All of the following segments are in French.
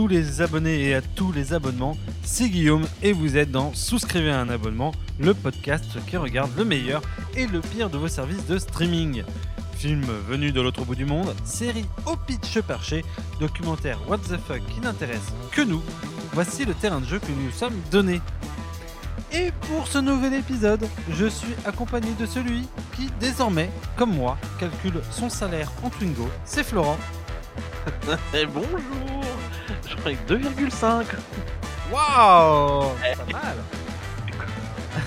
tous les abonnés et à tous les abonnements. C'est Guillaume et vous êtes dans Souscrivez à un abonnement, le podcast qui regarde le meilleur et le pire de vos services de streaming. Films venus de l'autre bout du monde, séries au pitch perché, documentaires what the fuck qui n'intéressent que nous. Voici le terrain de jeu que nous nous sommes donné. Et pour ce nouvel épisode, je suis accompagné de celui qui, désormais, comme moi, calcule son salaire en Twingo. C'est Florent. Et bonjour Je crois que 2,5 Waouh Pas mal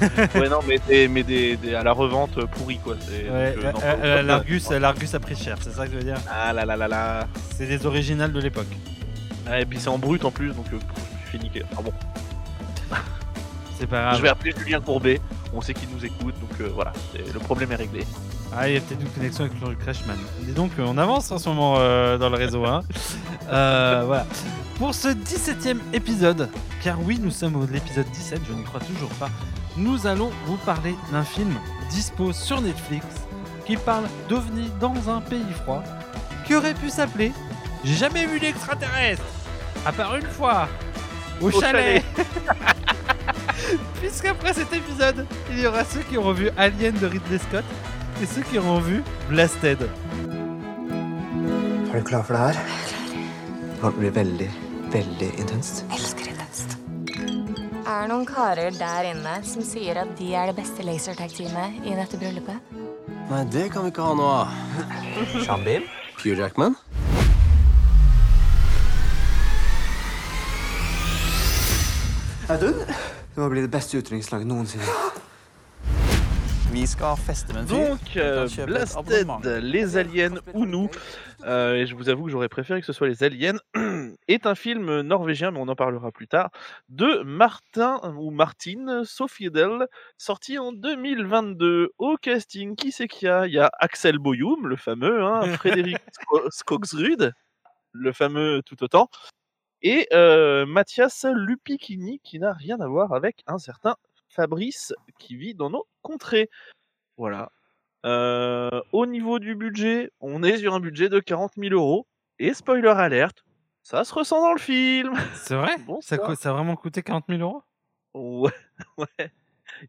Ouais non mais, des, mais des, des- à la revente pourrie quoi. c'est- Ouais, euh, euh, euh, euh, l'Argus, l'Argus a pris cher, c'est ça que je veux dire Ah là là là là C'est des originales de l'époque. Ah, Et puis c'est en brut en plus donc euh, pff, je suis niqué. Ah bon, C'est pas grave. je vais appeler Julien Courbet, on sait qu'il nous écoute donc euh, voilà, le problème est réglé. Ah, il y a peut-être une connexion avec le Crashman. Dis donc, on avance en ce moment euh, dans le réseau. Hein. Euh, voilà. Pour ce 17ème épisode, car oui, nous sommes au l'épisode 17, je n'y crois toujours pas, nous allons vous parler d'un film dispo sur Netflix qui parle d'OVNI dans un pays froid qui aurait pu s'appeler J'ai jamais vu l'extraterrestre à part une fois au, Au chalet. Puisqu'après cet épisode, il y aura ceux qui auront vu Alien de Ridley Scott et ceux qui auront vu Blasted. Er du klar for det her? Det kommer til å bli veldig, veldig intenst. Elsker intenst. Er det noen karer der inne som sier at de er det beste lasertag-teamet i dette bryllupet? Nei, det kan vi ikke ha noe av. Shambim? Pure Jackman? Audun? Det må bli det beste utrykningslaget noensinne. Donc euh, Blasted, les aliens ou nous, euh, et je vous avoue que j'aurais préféré que ce soit les aliens, est un film norvégien, mais on en parlera plus tard, de Martin ou Martin Sofiedel, sorti en 2022. Au casting, qui c'est qu'il y a? Il y a Axel Boyum, le fameux, hein, Frédéric Sko- Skogsrud, le fameux tout autant, et euh, Mathias Lupikini, qui n'a rien à voir avec un certain Fabrice qui vit dans nos contrées. Voilà. Euh, au niveau du budget, on est sur un budget de 40 000 euros. Et spoiler alerte, ça se ressent dans le film. C'est vrai? Bon, ça, ça. co- ça a vraiment coûté 40 000 euros? Ouais, ouais.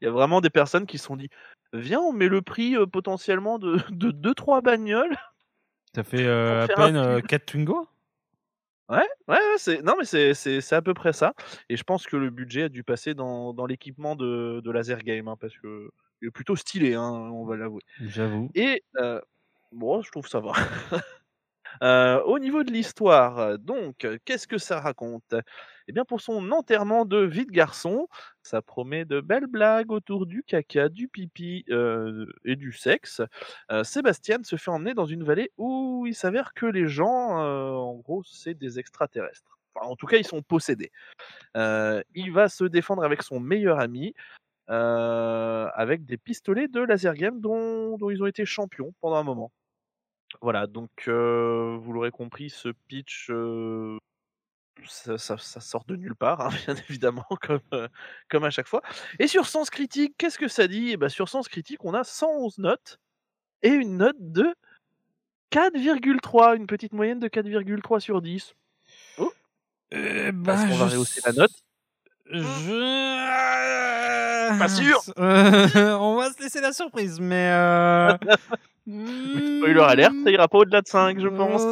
Il y a vraiment des personnes qui se sont dit Viens, on met le prix euh, potentiellement de 2-3 bagnoles. Ça fait euh, à peine euh, film. 4 Twingo? Ouais, ouais, ouais, c'est non mais c'est c'est c'est à peu près ça. Et je pense que le budget a dû passer dans, dans l'équipement de, de laser game hein, parce que il est plutôt stylé, hein, on va l'avouer. J'avoue. Et euh, bon, je trouve ça va. Euh, au niveau de l'histoire, euh, donc, euh, qu'est-ce que ça raconte? Eh bien, pour son enterrement de vie de garçon, ça promet de belles blagues autour du caca, du pipi et du sexe. Sébastien se fait emmener dans une vallée où il s'avère que les gens, en gros, c'est des extraterrestres. En tout cas, ils sont possédés. Il va se défendre avec son meilleur ami, avec des pistolets de laser game dont ils ont été champions pendant un moment. Voilà, donc euh, vous l'aurez compris, ce pitch, euh, ça, ça- ça sort de nulle part, hein, bien évidemment, comme, euh, comme à chaque fois. Et sur Sens Critique, qu'est-ce que ça dit? Eh ben, Sur Sens Critique, on a 111 notes et une note de 4,3, une petite moyenne de 4,3 sur 10. Euh, Parce qu'on va rehausser la note. Je... Pas sûr. Euh, On va se laisser la surprise, mais... Euh... Spoiler alerte, ça ira pas au-delà de 5, je pense.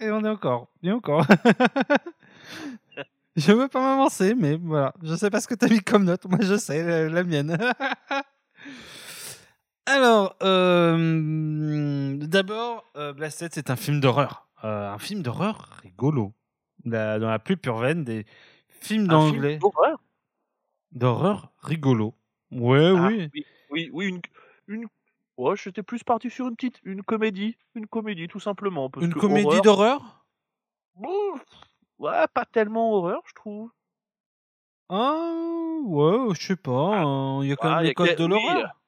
Et on est encore. Et encore. je veux pas m'avancer, mais voilà. Je sais pas ce que t'as mis comme note. Moi, je sais, la, la mienne. Alors, euh, d'abord, euh, Blasted, c'est un film d'horreur. Euh, un film d'horreur rigolo. La- dans la plus pure veine des films Un film d'anglais d'horreur? D'horreur rigolo. Ouais, Ah, oui. oui, oui, oui, une, une. Ouais, j'étais plus parti sur une petite, une comédie, une comédie tout simplement. parce Une que comédie horreur, d'horreur? Ouais, pas tellement horreur, je trouve. Ah, ouais, je sais pas. hein, Il y a quand Ah, même a codes quel- de oui, l'horreur.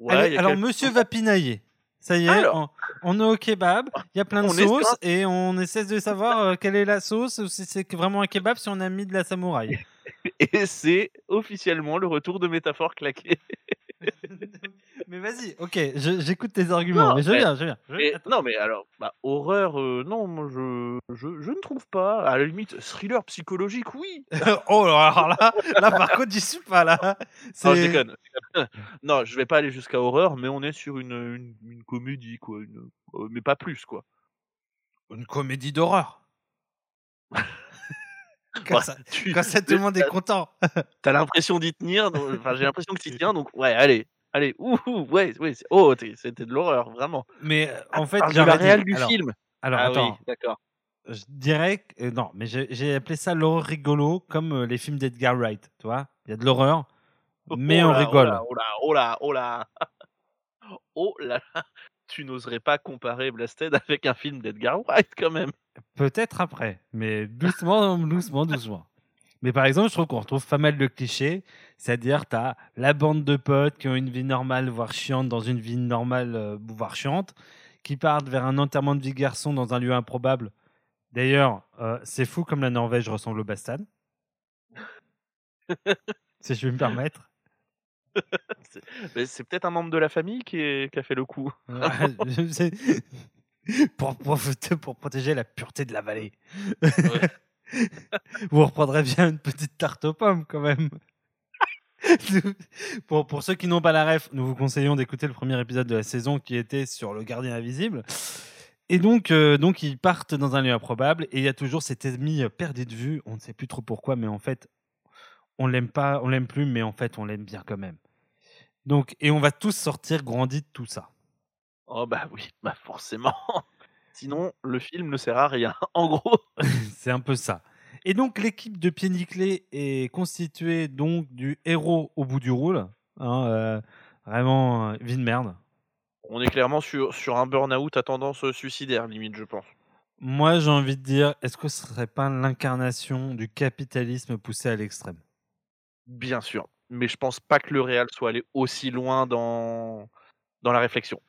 Ouais, alors, quelques- monsieur va pinailler. Ça y est, Alors. on, on est au kebab, il y a plein de On sauces et on essaie de savoir euh, quelle est la sauce, ou si c'est vraiment un kebab, si on a mis de la samouraï. Et c'est officiellement le retour de métaphore claquée. Mais vas-y, ok, j'écoute tes arguments, Non, mais je viens, je viens. je non, mais alors, bah, horreur, euh, non, moi je, je, je ne trouve pas. À la limite, thriller psychologique, oui. oh, alors là, là par contre, j'y suis pas là. Non, je déconne. non, je vais pas aller jusqu'à horreur, mais on est sur une, une, une comédie, quoi. une- euh, mais pas plus, quoi. Une comédie d'horreur. Quand, ça, tu- quand ça, tout le monde est content. T'as l'impression d'y tenir, enfin, j'ai l'impression que t'y tiens, donc ouais, allez, allez, ouh, ouh, ouais, ouais, oh, c'était de l'horreur, vraiment. Mais euh, en fait, j'aurais la réelle du alors, film. Alors, ah attends, oui, d'accord. je dirais que. euh, non, mais j'ai j'ai appelé ça l'horreur rigolo, comme euh, les films d'Edgar Wright. Tu vois Il y a de l'horreur, mais Oh on là, rigole. Oh là, oh là, oh là, oh là, là. Tu n'oserais pas comparer Blasted avec un film d'Edgar Wright, quand même. Peut-être après, mais doucement, doucement, doucement. Mais par exemple, je trouve qu'on retrouve pas mal de clichés, c'est-à-dire tu as la bande de potes qui ont une vie normale, voire chiante, dans une vie normale, euh, voire chiante, qui partent vers un enterrement de vie garçon dans un lieu improbable. D'ailleurs, euh, c'est fou comme la Norvège ressemble au Bastad. si je vais me permettre. C'est peut-être un membre de la famille qui, est- qui a fait le coup. Pour, pour protéger la pureté de la vallée. Vous reprendrez bien une petite tarte aux pommes quand même. pour, pour ceux qui n'ont pas la ref, nous vous conseillons d'écouter le premier épisode de la saison qui était sur le gardien invisible. Et donc, euh, donc ils partent dans un lieu improbable et il y a toujours cet ennemi euh, perdu de vue. On ne sait plus trop pourquoi, mais en fait, on l'aime pas, on l'aime plus, mais en fait, on l'aime bien quand même. Donc, et on va tous sortir grandis de tout ça. Oh bah oui, bah forcément. Sinon, le film ne sert à rien. En gros, C'est un peu ça. Et donc l'équipe de Pied Nickelé est constituée donc du héros au bout du rôle. hein, euh, vraiment euh, vie de merde. on est clairement sur, sur un burn-out à tendance euh, suicidaire, limite, je pense. Moi j'ai envie de dire, est-ce que ce serait pas l'incarnation du capitalisme poussé à l'extrême? Bien sûr. Mais je pense pas que le Real soit allé aussi loin dans, dans la réflexion.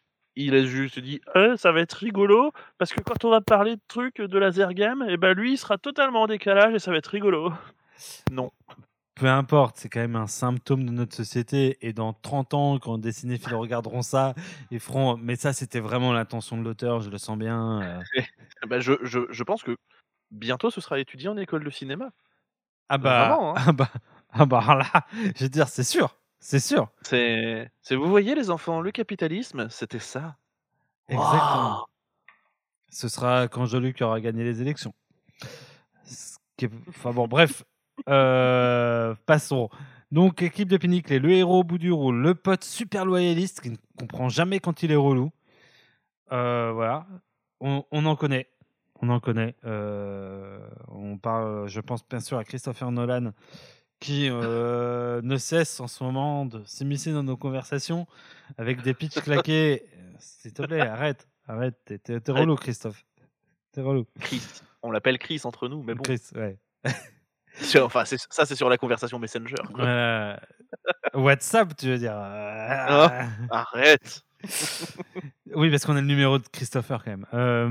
Il a juste dit Eh, ça va être rigolo parce que quand on va parler de trucs de laser game, et ben lui il sera totalement en décalage et ça va être rigolo. Non. Peu importe, c'est quand même un symptôme de notre société. Et dans 30 ans, quand des cinéphiles regarderont ça, ils feront. Mais ça, c'était vraiment l'intention de l'auteur, je le sens bien. Ben, je, je, je pense que bientôt ce sera étudié en école de cinéma. Ah bah, Vraiment, hein. ah bah, ah bah là, je veux dire, c'est sûr, c'est sûr. C'est, vous voyez les enfants, le capitalisme, c'était ça. Exactement. Ce sera quand Jean-Luc aura gagné les élections. Qui est- Enfin bon, bref. Euh, passons. Donc, équipe de Piniclé, le héros au bout du rôle, le pote super loyaliste qui ne comprend jamais quand il est relou. Euh, voilà. On, on en connaît. On en connaît. Euh, on parle, je pense bien sûr à Christopher Nolan qui euh, ne cesse en ce moment de s'immiscer dans nos conversations avec des pitchs claqués. S'il te plaît, arrête. Arrête, t'es, relou, Christophe. T'es relou. Chris. On l'appelle Chris entre nous, mais bon. Chris, ouais. Enfin, ça c'est sur la conversation Messenger. quoi. Euh, WhatsApp, tu veux dire? Oh. Arrête. Oui, parce qu'on a le numéro de Christopher quand même. Euh,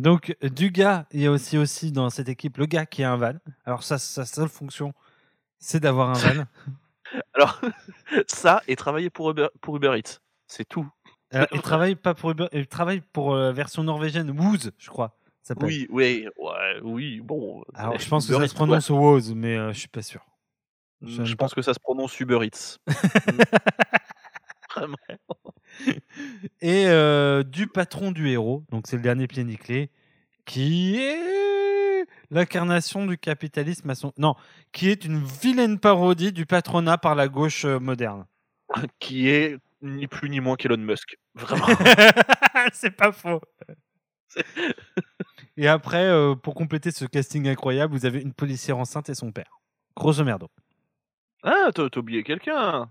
donc, du gars, il y a aussi, aussi dans cette équipe le gars qui a un van. Alors, ça, sa seule fonction, c'est d'avoir un van. Alors, ça et travailler pour Uber, pour Uber Eats, c'est tout. Euh, il travaille pas pour Uber, il travaille pour la version norvégienne Woos, je crois. ça. Oui, oui, ouais, oui, bon. Alors, je pense que ça Eats, se prononce Woos, mais euh, je suis pas sûr. ouais. je pense que ça se prononce Uber Eats. Vraiment. Et euh, du patron du héros, donc c'est le dernier pied nickelé, qui est l'incarnation du capitalisme à son... Non, qui est une vilaine parodie du patronat par la gauche euh, moderne. Qui est ni plus ni moins qu'Elon Musk. Vraiment. c'est pas faux. Et après, euh, pour compléter ce casting incroyable, vous avez une policière enceinte et son père. Grosso merdo. Ah, t'as t'as oublié quelqu'un.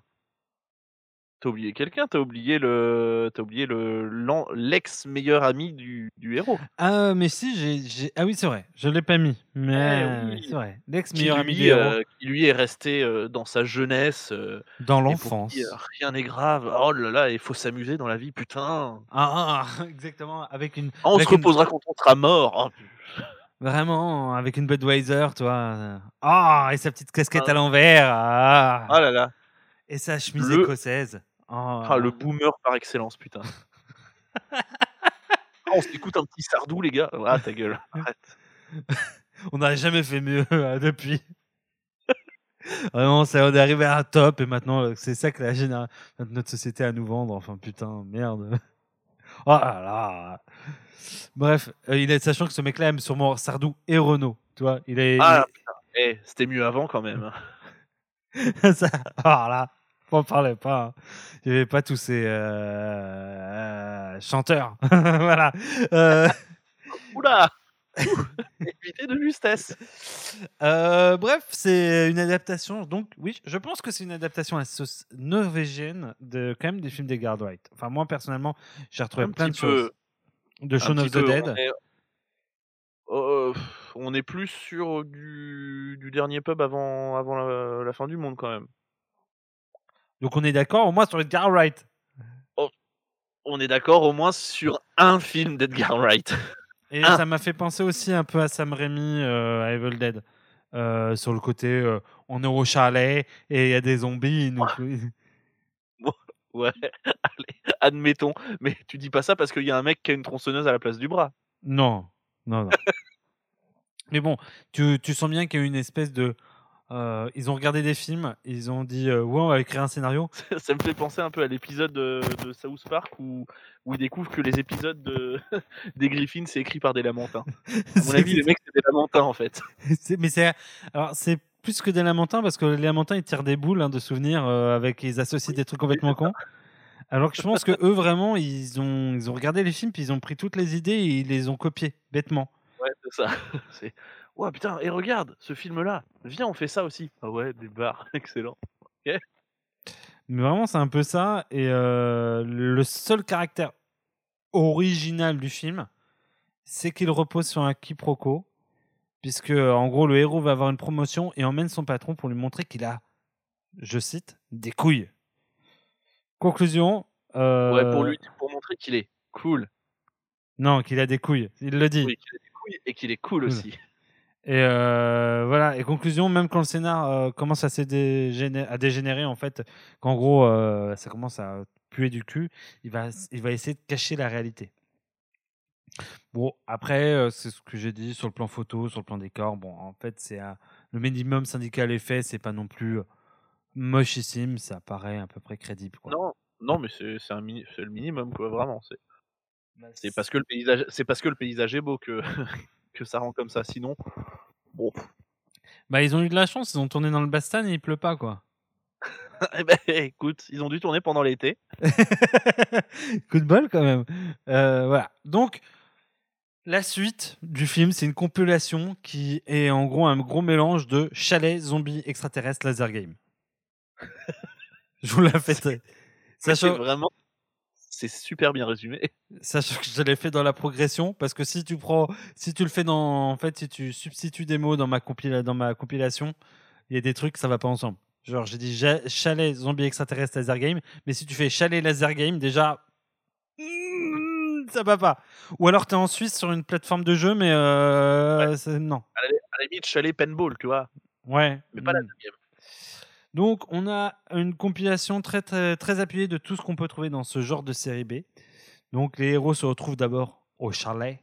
T'as oublié quelqu'un, t'as oublié le, t'as oublié le l'ex meilleur ami du, du héros. Ah, mais si, j'ai. j'ai- Ah oui, c'est vrai, je l'ai pas mis. Mais Eh oui. c'est vrai. L'ex meilleur ami héros. euh, qui lui est resté euh, dans sa jeunesse. euh, dans l'enfance. euh, rien n'est grave. Oh là là, il faut s'amuser dans la vie, putain. Ah, ah, exactement. Avec une. Ah, on avec se une- reposera quand on sera mort. Oh, Vraiment, avec une Budweiser, toi. Ah, et sa petite casquette Ah. à l'envers. Ah. Ah là là. Et sa chemise Le- écossaise. Ah, le boomer par excellence, putain. Ah, on s'écoute un petit sardou, les gars. Ah, ta gueule. Arrête. On n'a jamais fait mieux euh, depuis. Vraiment, ça, on est arrivé à un top et maintenant, euh, c'est ça que la génération, notre société a à nous vendre. Enfin, putain, merde. Oh là là. Bref, euh, il est, sachant que ce mec-là aime sûrement Sardou et Renault. Tu vois, il est. Ah, putain. Eh, c'était mieux avant quand même. il- ça, oh là, on parlait pas. hein. Il n'y avait pas tous ces euh, euh, chanteurs. voilà. Euh, Oula Évitez de justesse. Bref, c'est une adaptation. Donc, oui, je pense que c'est une adaptation à sauce norvégienne de quand même des films d'Edgar Wright. Enfin, moi personnellement, j'ai retrouvé Un plein de peu. choses de Un Shaun of the peu, Dead. On est, Euh, on est plus sur du, du dernier pub avant, avant la, la fin du monde quand même. Donc, on est d'accord au moins sur Edgar Wright. On est d'accord au moins sur un film d'Edgar Wright. Et ça m'a fait penser aussi un peu à Sam Raimi, euh, à Evil Dead. Euh, sur le côté, euh, on est au chalet et il y a des zombies. Ouais, allez, admettons. Mais tu dis pas ça parce qu'il y a un mec qui a une tronçonneuse à la place du bras. Non, non, non. Mais bon, tu, tu sens bien qu'il y a une espèce de. Euh, ils ont regardé des films, ils ont dit euh, ouais, on va écrire un scénario. Ça me fait penser un peu à l'épisode de, de South Park où, où ils découvrent que les épisodes de, des Griffins c'est écrit par des lamentins. À mon avis, les mecs c'est des lamentins en fait. mais c'est alors c'est plus que des lamentins parce que les lamentins ils tirent des boules hein, de souvenirs euh, avec ils associent des trucs complètement cons. Alors que je pense que eux vraiment ils ont ils ont regardé les films puis ils ont pris toutes les idées et ils les ont copiées bêtement. Ouais, c'est ça. Ouais, putain, et regarde ce film-là. Viens, on fait ça aussi. Ah ouais, des bars, excellent. Mais vraiment, c'est un peu ça. Et euh, le seul caractère original du film, c'est qu'il repose sur un quiproquo. Puisque, en gros, le héros va avoir une promotion et emmène son patron pour lui montrer qu'il a, je cite, des couilles. Conclusion. euh, Ouais, pour lui, pour montrer qu'il est cool. Non, qu'il a des couilles. Il le dit. Oui, qu'il a des couilles et qu'il est cool Cool. aussi. Et euh, voilà. Et conclusion, même quand le scénar euh, commence à, se dégéné- à dégénérer, en fait, qu'en gros, euh, ça commence à puer du cul, il va, il va essayer de cacher la réalité. Bon, après, euh, c'est ce que j'ai dit sur le plan photo, sur le plan décor. Bon, en fait, c'est le minimum syndical est fait, c'est pas non plus mochissime, ça paraît à peu près crédible. Quoi. Non, non, mais c'est le minimum quoi, vraiment. C'est Bah, c'est parce que le paysage, c'est parce que le paysage est beau que que ça rend comme ça. Sinon, bon, Bah, ils ont eu de la chance, ils ont tourné dans le Bastan et il pleut pas, quoi. eh ben, écoute, ils ont dû tourner pendant l'été. Coup de bol quand même. Euh, voilà. Donc, la suite du film, c'est une compilation qui est en gros un gros mélange de chalet, zombies, extraterrestres, laser game. Je vous la fais. C'est vraiment, c'est super bien résumé. sachant que je l'ai fait dans la progression, parce que si tu prends, si tu le fais dans, en fait, si tu substitues des mots dans ma compila- dans ma compilation, il y a des trucs ça va pas ensemble. Genre j'ai dit chalet, zombie, extraterrestre, laser game, mais si tu fais chalet, laser game, déjà hmm, ça va pas. Ou alors tu es en Suisse sur une plateforme de jeu, mais euh, non. À la, à la limite, chalet paintball, tu vois, Ouais. mais pas la deuxième. Donc, on a une compilation très, très, très appuyée de tout ce qu'on peut trouver dans ce genre de série B. Donc, les héros se retrouvent d'abord au chalet.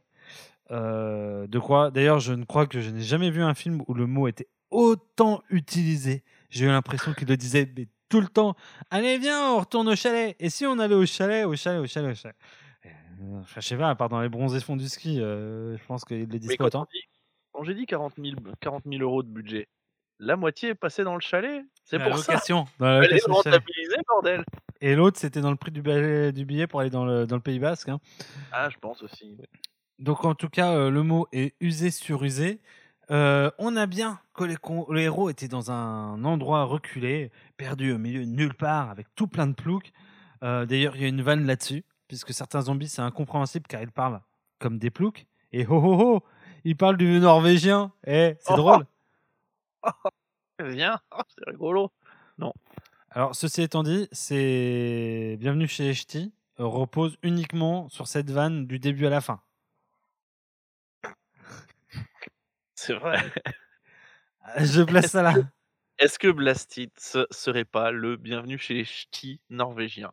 Euh, de quoi? D'ailleurs, je ne crois que je n'ai jamais vu un film où le mot était autant utilisé. J'ai eu l'impression qu'il le disait mais tout le temps. Allez, viens, on retourne au chalet. Et si on allait au chalet, au chalet, au chalet, au chalet? Euh, Je sais pas, à part dans les bronzés fonds du ski, euh, je pense qu'ils le disent pas autant. quand j'ai dit 40 000, 40 000 euros de budget, la moitié est passée dans le chalet. C'est pour ça. location, dans la Elle est rentabilisée, bordel. Et l'autre, c'était dans le prix du billet, du billet pour aller dans le, dans le Pays Basque. hein. Ah, je pense aussi. Donc en tout cas, euh, le mot est usé sur usé. Euh, on a bien que les, héros étaient dans un endroit reculé, perdu au milieu de nulle part, avec tout plein de ploucs. Euh, D'ailleurs, il y a une vanne là-dessus, puisque certains zombies, c'est incompréhensible car ils parlent comme des ploucs. Et ho ho ho, ils parlent du norvégien. Eh, c'est Oh. drôle. Viens, Oh, c'est rigolo. Alors, ceci étant dit, c'est Bienvenue chez Echti repose uniquement sur cette vanne du début à la fin. C'est vrai. Je place ça là. Est-ce que Blastitz serait pas le bienvenu chez les ch'tis norvégiens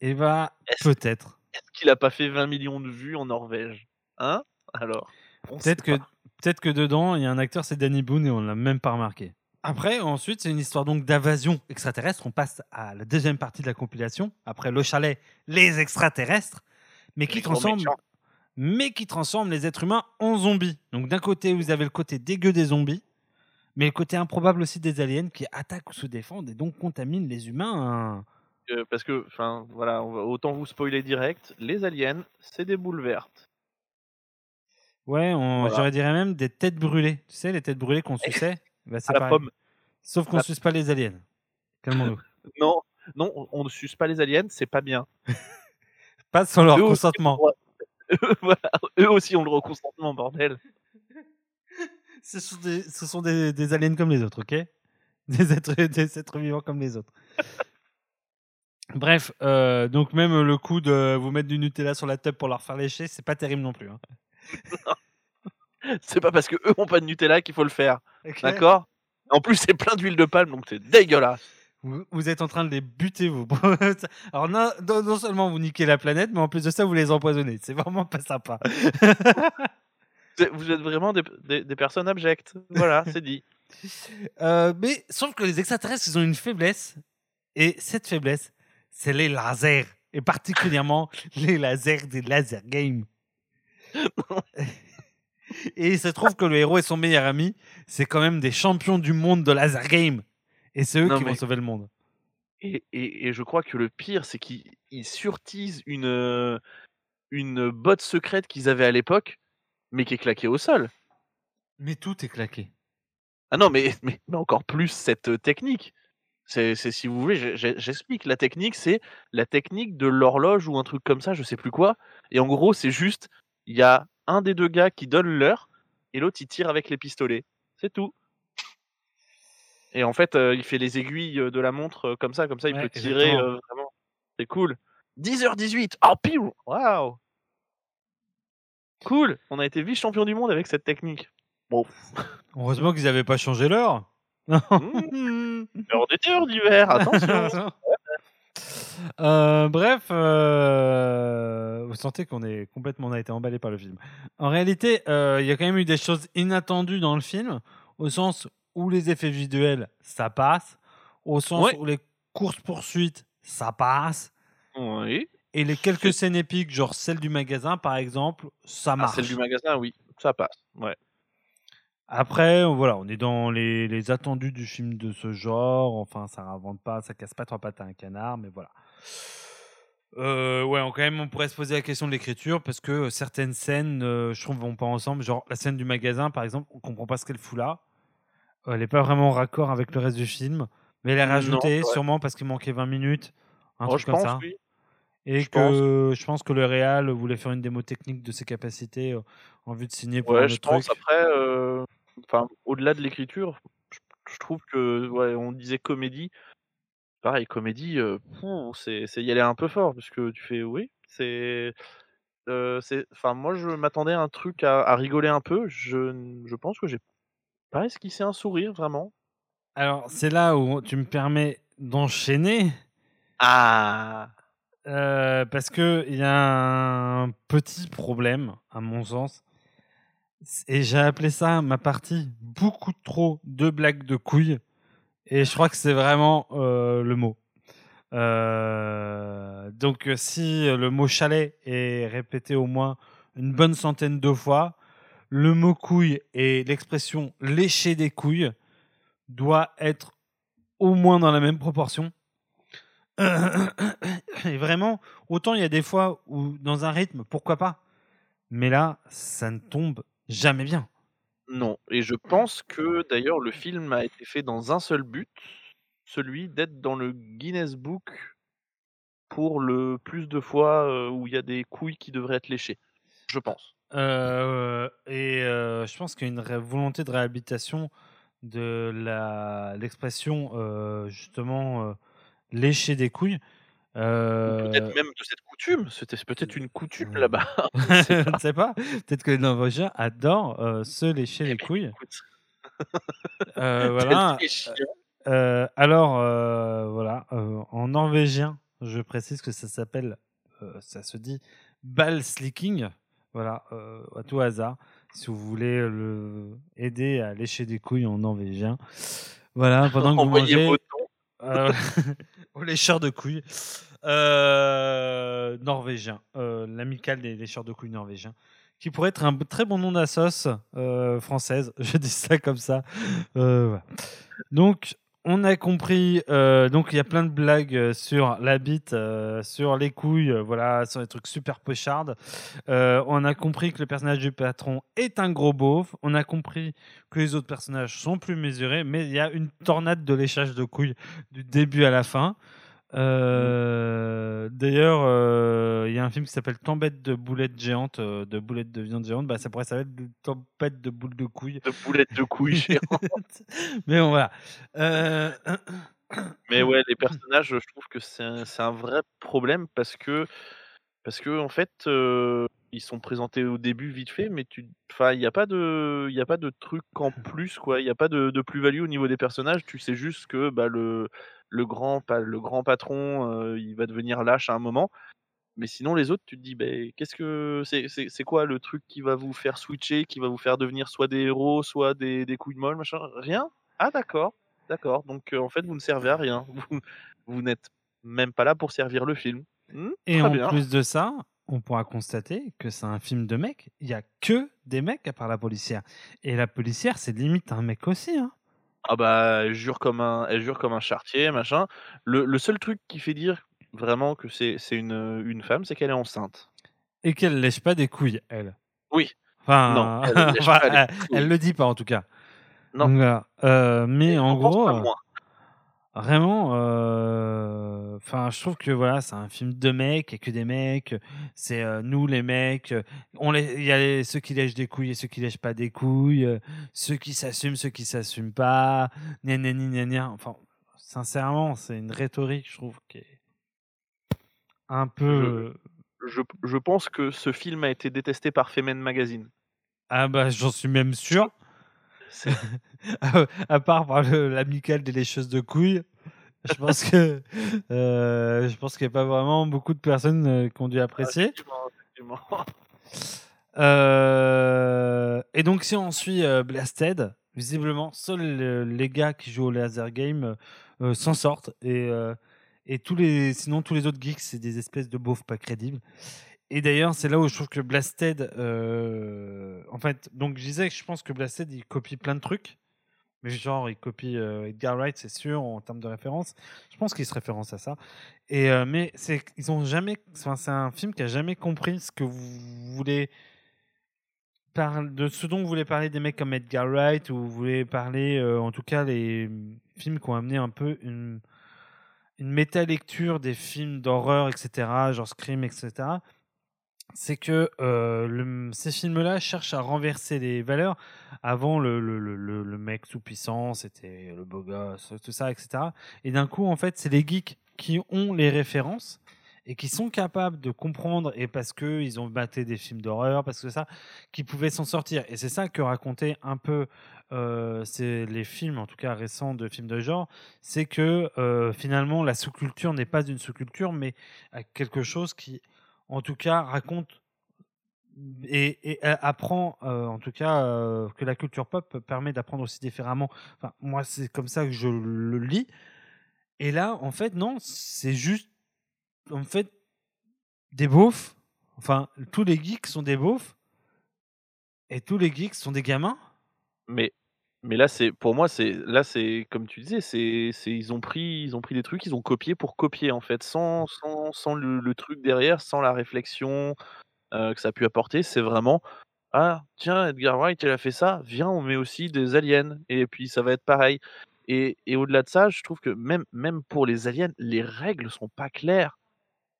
Et bah, peut-être. est-ce qu'il a pas fait 20 millions de vues en Norvège? Hein? Alors Peut-être que, pas. Peut-être que dedans, il y a un acteur, c'est Danny Boone, et on l'a même pas remarqué. Après, ensuite, c'est une histoire donc d'invasion extraterrestre. On passe à la deuxième partie de la compilation. Après le chalet, les extraterrestres, mais qui transforment, mais qui transforment les êtres humains en zombies. Donc d'un côté, vous avez le côté dégueu des zombies, mais le côté improbable aussi des aliens qui attaquent ou se défendent et donc contaminent les humains. hein. Euh, parce que, enfin, voilà, on va- autant vous spoiler direct. Les aliens, c'est des boules vertes. Ouais, on, Voilà. j'aurais dirais même des têtes brûlées. Tu sais, les têtes brûlées qu'on suçait bah, c'est À la pomme. Sauf qu'on la- suce pas les aliens. Calmons-nous. Non, non, on- ne suce pas les aliens, c'est pas bien. Pas sans leur Eux consentement. Voilà, eux aussi ont le droit au consentement, bordel. Ce sont des, ce sont des, des aliens comme les autres, ok? Des êtres, des êtres vivants comme les autres. Bref, euh, donc même le coup de vous mettre du Nutella sur la table pour leur faire lécher, c'est pas terrible non plus. hein. C'est pas parce que eux ont pas de Nutella qu'il faut le faire, d'accord? En plus, c'est plein d'huile de palme, donc c'est dégueulasse. vous, vous êtes en train de les buter, vous. Alors non, non, seulement vous niquez la planète, mais en plus de ça, vous les empoisonnez. C'est vraiment pas sympa. Vous êtes vraiment des, des- des personnes abjectes. Voilà, c'est dit. Euh, mais sauf que les extraterrestres, ils ont une faiblesse. Et cette faiblesse, c'est les lasers. Et particulièrement les lasers des laser games. et il se trouve que le héros et son meilleur ami, c'est quand même des champions du monde de laser game. Et c'est eux Non, qui vont sauver le monde. Et, et- et je crois que le pire, c'est qu'ils ils surtisent une, euh, une botte secrète qu'ils avaient à l'époque, mais qui est claquée au sol. Mais tout est claqué. Ah non, mais, mais, mais encore plus cette euh, technique. C'est, c'est- si vous voulez, j'explique. La technique, c'est la technique de l'horloge ou un truc comme ça, je sais plus quoi. Et en gros, c'est juste, il y a un des deux gars qui donne l'heure et l'autre il tire avec les pistolets. C'est tout. Et en fait, euh, il fait les aiguilles euh, de la montre euh, comme ça, comme ça, il Ouais, peut tirer euh, vraiment. C'est cool. 10h18. Oh, pile Waouh Cool On a été vice-champion du monde avec cette technique. Bon, Heureusement qu'ils n'avaient pas changé l'heure. Mmh. heure d'été, heure d'hiver, attention Euh, bref, euh, vous sentez qu'on est complètement on a été emballé par le film. En réalité, euh, il y a quand même eu des choses inattendues dans le film, au sens où les effets visuels, ça passe, au sens Ouais. où les courses poursuites, ça passe, Oui. et les quelques scènes épiques, genre celle du magasin par exemple, ça Ah, marche. celle du magasin, oui, ça passe. Ouais. Après, voilà, on est dans les, les attendus du film de ce genre. Enfin, ça réinvente pas, ça casse pas trois pattes à un canard, mais voilà. Euh, ouais, on, quand même, on pourrait se poser la question de l'écriture parce que certaines scènes, euh, je trouve, vont pas ensemble. Genre la scène du magasin, par exemple, on comprend pas ce qu'elle fout là. Euh, elle est pas vraiment en raccord avec le reste du film, mais elle est rajoutée sûrement parce qu'il manquait 20 minutes, un Oh, truc je comme pense, ça. oui. Et Je que je pense que le Real voulait faire une démo technique de ses capacités euh, en vue de signer pour un Ouais, autre je pense. truc. Après, euh, enfin, au-delà de l'écriture, je, je trouve que, ouais, on disait comédie. Pareil, comédie, euh, c'est y aller un peu fort parce que tu fais, oui, c'est. c'est- Enfin, moi, je m'attendais à un truc à, à rigoler un peu. Je, je pense que j'ai pas esquissé un sourire vraiment. Alors, c'est là où tu me permets d'enchaîner. Ah. euh, parce que il y a un petit problème, à mon sens. Et j'ai appelé ça ma partie beaucoup trop de blagues de couilles. Et je crois que c'est vraiment euh, le mot. Euh, donc, euh, si le mot chalet est répété au moins une bonne centaine de fois, le mot couille et l'expression lécher des couilles doit être au moins dans la même proportion. Et vraiment, autant il y a des fois où dans un rythme, pourquoi pas. Mais là, ça ne tombe jamais bien. Non, et je pense que d'ailleurs le film a été fait dans un seul but, celui d'être dans le Guinness Book pour le plus de fois où il y a des couilles qui devraient être léchées. Je pense. Et je pense qu'il y a une volonté de réhabilitation de l'expression justement lécher des couilles. Euh, Peut-être même de cette coutume. C'était peut-être une coutume là-bas. je ne sais pas. Peut-être que les Norvégiens adorent euh, se lécher les couilles. Euh, voilà. Alors, voilà, en norvégien, je précise que ça s'appelle, ça se dit ballslicking. Voilà, euh, à tout hasard, si vous voulez le aider à lécher des couilles en norvégien. Voilà, pendant que vous mangez. Euh, au lécheur de couilles euh, norvégien, euh, des lécheurs de couilles norvégiens, qui pourrait être un très bon nom d'assos euh, française. Je dis ça comme ça. Euh. Donc, on a compris. euh, donc, il y a plein de blagues euh, sur la bite, euh, sur les couilles, voilà, sur des trucs super pochardes. Euh, on a compris que le personnage du patron est un gros beauf. On a compris que les autres personnages sont plus mesurés, mais il y a une tornade de léchage de couilles du début à la fin. Euh, D'ailleurs, euh, il y a un film qui s'appelle Tempête de boulettes géantes, euh, de boulettes de viande géante. Bah, ça pourrait s'appeler Tempête de boules de couilles. De boulettes de couilles géantes. Mais bon, voilà. Mais ouais, les personnages, je trouve que c'est un, un vrai problème parce que, parce que en fait, ils sont présentés au début vite fait, mais tu, enfin, il n'y a pas de, il a pas de truc en plus, quoi. Il n'y a pas de, de plus-value au niveau des personnages. Tu sais juste que bah, le, le grand, le grand patron, euh, il va devenir lâche à un moment. Mais sinon, les autres, tu te dis, ben, qu'est-ce que c'est, quoi le truc qui va vous faire switcher, qui va vous faire devenir soit des héros, soit des, des couilles de molle, machin? Rien Ah, d'accord. D'accord, donc euh, en fait vous ne servez à rien. Vous, vous n'êtes même pas là pour servir le film. Hmm, Et en bien. plus de ça, on pourra constater que c'est un film de mecs. Il y a que des mecs à part la policière. Et la policière, c'est limite un mec aussi. Hein. Ah bah elle jure comme un, elle jure comme un chartier, machin. Le, le seul truc qui fait dire vraiment que c'est une, une femme, c'est qu'elle est enceinte. Et qu'elle lèche pas des couilles, elle. Oui. Enfin, Non, elle enfin, elle, elle le dit pas en tout cas. Non. Donc. Euh, mais en pense gros, pas euh, moins. Vraiment, euh, enfin, je trouve que voilà, c'est un film de mecs et que des mecs. C'est euh, nous les mecs. On les, il y a les- ceux qui lèchent des couilles et ceux qui lèchent pas des couilles. euh, ceux qui s'assument, ceux qui s'assument pas. Gna gna gna gna gna. Enfin, sincèrement, c'est une rhétorique, je trouve, qui est un peu. Je, je pense que ce film a été détesté par Femen Magazine. Ah bah, j'en suis même sûr. À part par l'amicale des lécheuses de couilles, je pense que euh, je pense qu'il n'y a pas vraiment beaucoup de personnes euh, qui ont dû apprécier. Euh, et donc si on suit Blasted, visiblement seuls le- les gars qui jouent au laser game s'en sortent et et tous les sinon tous les autres geeks c'est des espèces de beaufs pas crédibles. Et d'ailleurs, c'est là où je trouve que Blasted, euh, en fait, donc je disais que je pense que Blasted il copie plein de trucs, mais genre il copie euh, Edgar Wright, c'est sûr en termes de référence. Je pense qu'il se référence à ça. Et euh, mais c'est ils ont jamais, enfin c'est un film qui a jamais compris ce que vous voulez de ce dont vous voulez parler des mecs comme Edgar Wright ou vous voulez parler, en tout cas les films qui ont amené un peu une une méta-lecture des films d'horreur, etc., genre Scream, etc., c'est que euh, ces films-là cherchent à renverser les valeurs. Avant, le, mec tout puissant, c'était le beau gosse, tout ça, etc. Et d'un coup, en fait, c'est les geeks qui ont les références et qui sont capables de comprendre, et parce qu'ils ont batté des films d'horreur, parce que ça, qui pouvaient s'en sortir. Et c'est ça que racontaient un peu euh, les films, en tout cas récents de films de genre, c'est que euh, finalement, la sous-culture n'est pas une sous-culture, mais quelque chose qui, en tout cas, raconte et, et, euh, apprend, euh, en tout cas, euh, que la culture pop permet d'apprendre aussi différemment. Enfin, moi, c'est comme ça que je le lis. Et là, en fait, non, c'est juste, en fait, des beaufs. Enfin, tous les geeks sont des beaufs. Et tous les geeks sont des gamins. Mais mais là c'est pour moi c'est là c'est comme tu disais c'est ils ont pris ils ont pris des trucs ils ont copié pour copier en fait sans sans, sans le, le truc derrière sans la réflexion euh, que ça a pu apporter. C'est vraiment ah tiens Edgar Wright il a fait ça viens on met aussi des aliens et puis ça va être pareil et, et au-delà de ça je trouve que même même pour les aliens les règles sont pas claires.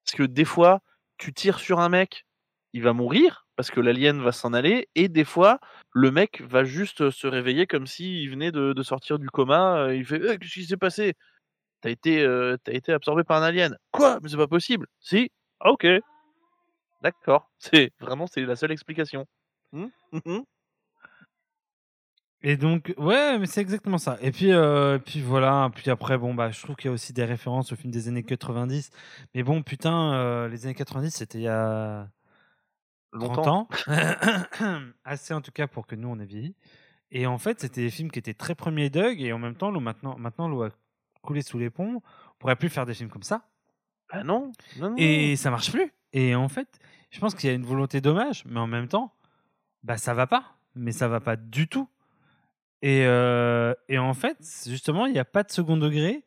Parce que des fois tu tires sur un mec il va mourir parce que l'alien va s'en aller et des fois le mec va juste se réveiller comme s'il venait de, sortir du coma. euh, Il fait Eh, Qu'est-ce qui s'est passé? T'as été, euh, été absorbé par un alien. Quoi? Mais c'est pas possible. Si? Ah, Ok. D'accord. C'est vraiment c'est la seule explication. Hmm Mhm. Et donc, ouais, mais c'est exactement ça. Et puis, euh, puis voilà. Puis après, bon, bah, je trouve qu'il y a aussi des références au film des années 90. Mais bon, putain, euh, les années 90, c'était il y a 30 Longtemps. ans. Assez en tout cas pour que nous, on ait vieilli. Et en fait, c'était des films qui étaient très premiers Doug. Et en même temps, l'eau maintenant, maintenant l'eau a coulé sous les ponts. On pourrait plus faire des films comme ça. Ah non, non, non. Et ça marche plus. Et en fait, je pense qu'il y a une volonté dommage, mais en même temps, bah ça va pas. Mais ça va pas du tout. Et, euh, et en fait, justement, il n'y a pas de second degré.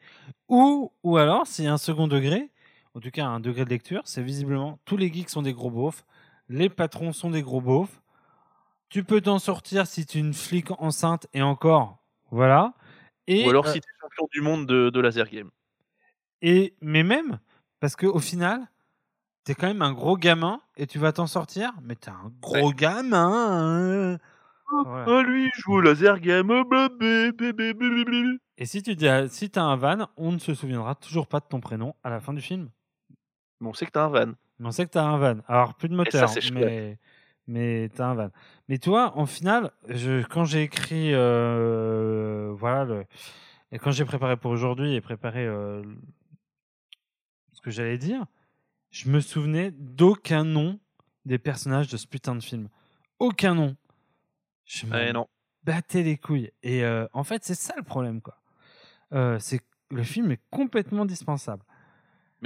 Ou, ou alors, s'il y a un second degré, en tout cas un degré de lecture, c'est visiblement tous les geeks sont des gros beaufs, les patrons sont des gros beaufs. Tu peux t'en sortir si tu es une flic enceinte et encore, voilà. Et, Ou alors euh, si t'es champion du monde de, de laser game. et, mais même, parce qu'au final, t'es quand même un gros gamin et tu vas t'en sortir, mais t'es un gros gamin. hein. Voilà. Ah lui, il joue au laser game. oh, bébé, bébé, bébé. Et si tu dis, à- si t'as un van, on ne se souviendra toujours pas de ton prénom à la fin du film. Mais on sait que t'as un van. Mais on sait que t'as un van. Alors, plus de moteur, chouette. mais, mais t'as un van. Mais toi, en final, je, quand j'ai écrit, euh, voilà, le, et quand j'ai préparé pour aujourd'hui et préparé euh, ce que j'allais dire, je me souvenais d'aucun nom des personnages de ce putain de film. Aucun nom. Je m'en Eh non. battais les couilles. Et euh, en fait, c'est ça le problème, quoi. C'est le film est complètement dispensable.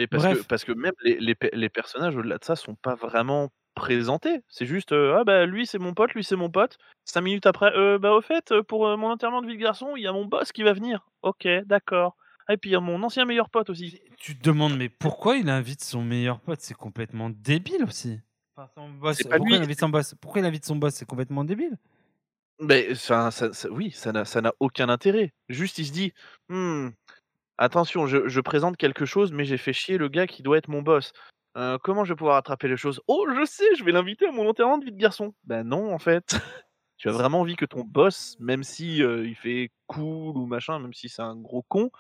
Mais parce que, parce que même les, les, pe- les personnages au-delà de ça sont pas vraiment présentés. C'est juste euh, ah bah lui c'est mon pote, lui c'est mon pote. Cinq minutes après, euh, bah au fait euh, pour euh, mon enterrement de vie de garçon, il y a mon boss qui va venir. Ok, d'accord. Ah, et puis il y a mon ancien meilleur pote aussi. Tu te demandes, mais pourquoi il invite son meilleur pote? C'est complètement débile aussi. Enfin, son boss, C'est pas pourquoi, lui. il invite son boss? Pourquoi il invite son boss? C'est complètement débile. Mais ça, ça, ça- oui, ça n'a ça n'a aucun intérêt. Juste il se dit Hmm, attention, je, je présente quelque chose, mais j'ai fait chier le gars qui doit être mon boss. Euh, comment je vais pouvoir attraper les choses? Oh, je sais, je vais l'inviter à mon enterrement de vie de garçon. Ben non, en fait. tu as vraiment envie que ton boss, même si euh, il fait cool ou machin, même si c'est un gros con,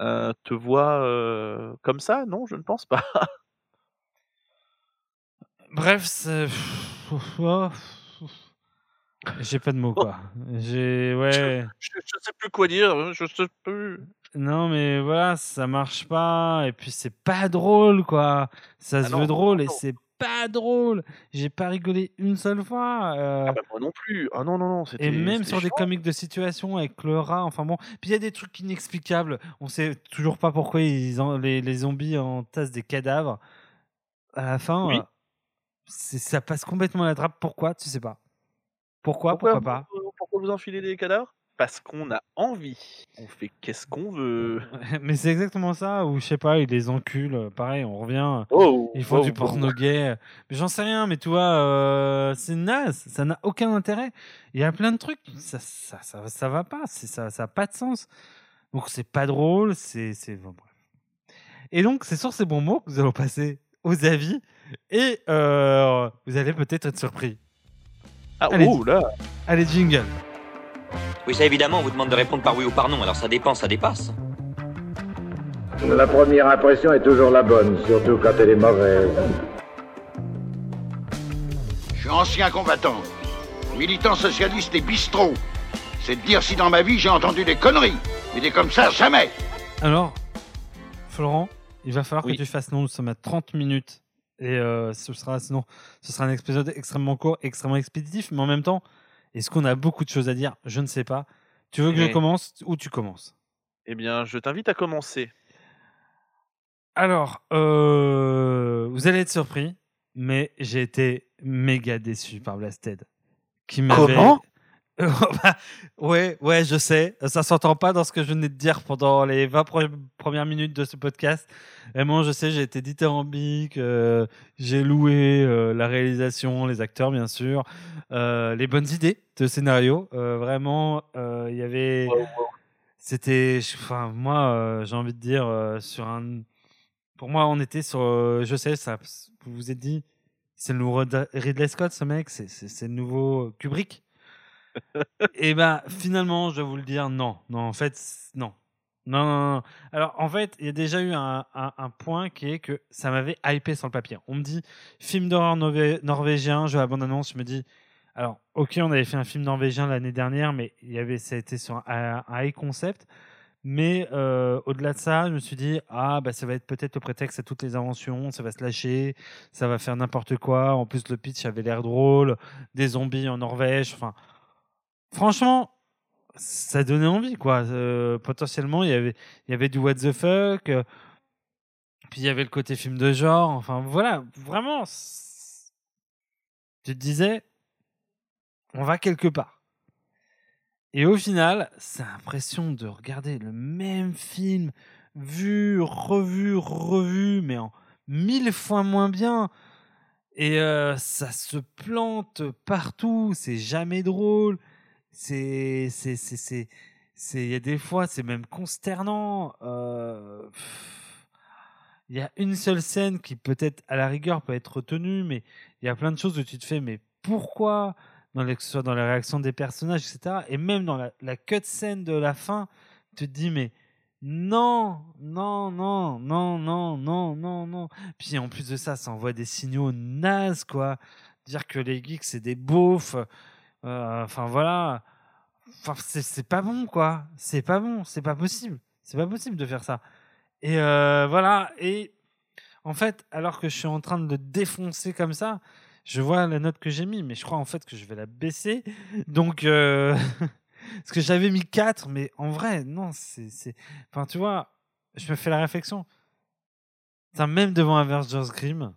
euh, te voit euh, comme ça? Non, je ne pense pas. Bref, c'est. Oh. J'ai pas de mots, quoi. J'ai. Ouais. je, je sais plus quoi dire. Je sais plus. Non, mais voilà, ça marche pas. Et puis, c'est pas drôle, quoi. Ça Ah se non, veut drôle et non. c'est pas drôle. J'ai pas rigolé une seule fois. euh, Ah bah, moi non plus. Ah non non non. Et même sur des comiques de situation avec le rat, enfin bon. Puis il y a des trucs inexplicables. On sait toujours pas pourquoi ils en- les, les zombies entassent des cadavres. À la fin, Oui. euh, ça passe complètement à la trappe. Pourquoi? Tu sais pas. Pourquoi? Pourquoi, Pourquoi pas? vous, pourquoi vous enfilez des cadavres? Parce qu'on a envie. On fait qu'est-ce qu'on veut. Mais c'est exactement ça. Ou je sais pas, ils les enculent. Pareil, on revient. Oh, Ils font oh, du oh. porno gay. Mais j'en sais rien, mais tu vois, euh, c'est naze. Ça n'a aucun intérêt. Il y a plein de trucs. Ça, ça, ça, ça va pas. Ça n'a pas de sens. Donc c'est pas drôle. C'est. c'est- bon, bref. Et donc, c'est sur ces bons mots que nous allons passer aux avis. Et euh, vous allez peut-être être surpris. Ah, Allez, oh là Allez, jingle. Oui, ça évidemment, on vous demande de répondre par oui ou par non, alors ça dépend, ça dépasse. La première impression est toujours la bonne, surtout quand elle est mauvaise. Je suis ancien combattant, militant socialiste et bistrot. C'est de dire si dans ma vie j'ai entendu des conneries. Mais des comme ça, jamais. Alors, Florent, il va falloir Oui. que tu fasses non, nous sommes à 30 minutes. Et euh, ce sera sinon, ce sera un épisode extrêmement court, extrêmement expéditif, mais en même temps, est-ce qu'on a beaucoup de choses à dire? Je ne sais pas. Tu veux que je Mais- commence ou tu commences? Eh bien, je t'invite à commencer. Alors, euh, vous allez être surpris, mais j'ai été méga déçu par Blasted. Qui m'avait- Comment? Ouais, ouais, je sais. Ça s'entend pas dans ce que je venais de dire pendant les 20 pre- premières minutes de ce podcast. Vraiment, je sais, j'ai été dithyrambique, euh, j'ai loué euh, la réalisation, les acteurs, bien sûr, euh, les bonnes idées de scénario. Euh, vraiment, il y avait. C'était. Enfin, moi, j'ai envie de dire, sur un. Pour moi, on était sur. je sais, ça, vous vous êtes dit, c'est le nouveau Rid- Ridley Scott, ce mec, c'est le nouveau Kubrick. Et ben finalement, je vais vous le dire, non, non, en fait, non. Non, non, non. Alors, en fait, il y a déjà eu un, point qui est que ça m'avait hypé sur le papier. On me dit, film d'horreur norvé- norvégien, je vois la bande-annonce, je me dis, Alors, ok, on avait fait un film norvégien l'année dernière, mais il y avait, ça a été sur un, un high concept. Mais euh, au-delà de ça, je me suis dit, ah, bah, ça va être peut-être le prétexte à toutes les inventions, ça va se lâcher, ça va faire n'importe quoi. En plus, le pitch avait l'air drôle, des zombies en Norvège. Enfin, franchement, ça donnait envie, quoi. Euh, potentiellement, il y avait, il y avait du what the fuck. euh, puis il y avait le côté film de genre. Enfin, voilà, vraiment. Tu te disais, on va quelque part. Et au final, c'est l'impression de regarder le même film, vu, revu, revu, mais en mille fois moins bien. Et euh, ça se plante partout, c'est jamais drôle. C'est, c'est, c'est, c'est, il y a des fois, c'est même consternant. Euh, Il y a une seule scène qui peut-être, à la rigueur, peut être retenue, mais il y a plein de choses où tu te fais, mais pourquoi dans les, que ce soit dans les réactions des personnages, etc. Et même dans la, la cut scène de la fin, tu te dis, mais non, non, non, non, non, non, non, non. Puis en plus de ça, ça envoie des signaux nazes, quoi. Dire que les geeks, c'est des beaufs. Euh, Enfin, voilà. Enfin, c'est pas bon, quoi. C'est pas bon, c'est pas possible. C'est pas possible de faire ça. Et euh, voilà. Et en fait, alors que je suis en train de le défoncer comme ça, je vois la note que j'ai mis, mais je crois en fait que je vais la baisser. Donc, euh, parce que j'avais mis 4, mais en vrai, non, c'est. Enfin, tu vois, je me fais la réflexion. Même devant Avengers Grimm,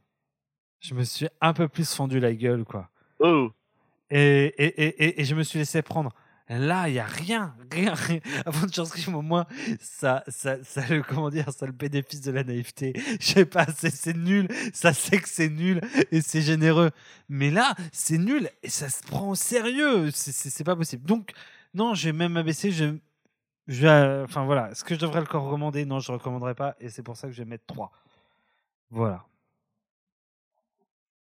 je me suis un peu plus fendu la gueule, quoi. Oh, Et, et, et, je me suis laissé prendre. Là, il n'y a rien, rien, rien. Avengers Grimm, au moins, ça, ça, ça, le, comment dire, ça le bénéfice de la naïveté. Je sais pas, c'est nul, ça sait que c'est nul et c'est généreux. Mais là, c'est nul et ça se prend au sérieux. C'est- pas possible. Donc, non, je vais même abaisser. Je, je enfin voilà, est-ce que je devrais le recommander Non, je ne recommanderais pas et c'est pour ça que je vais mettre 3. Voilà.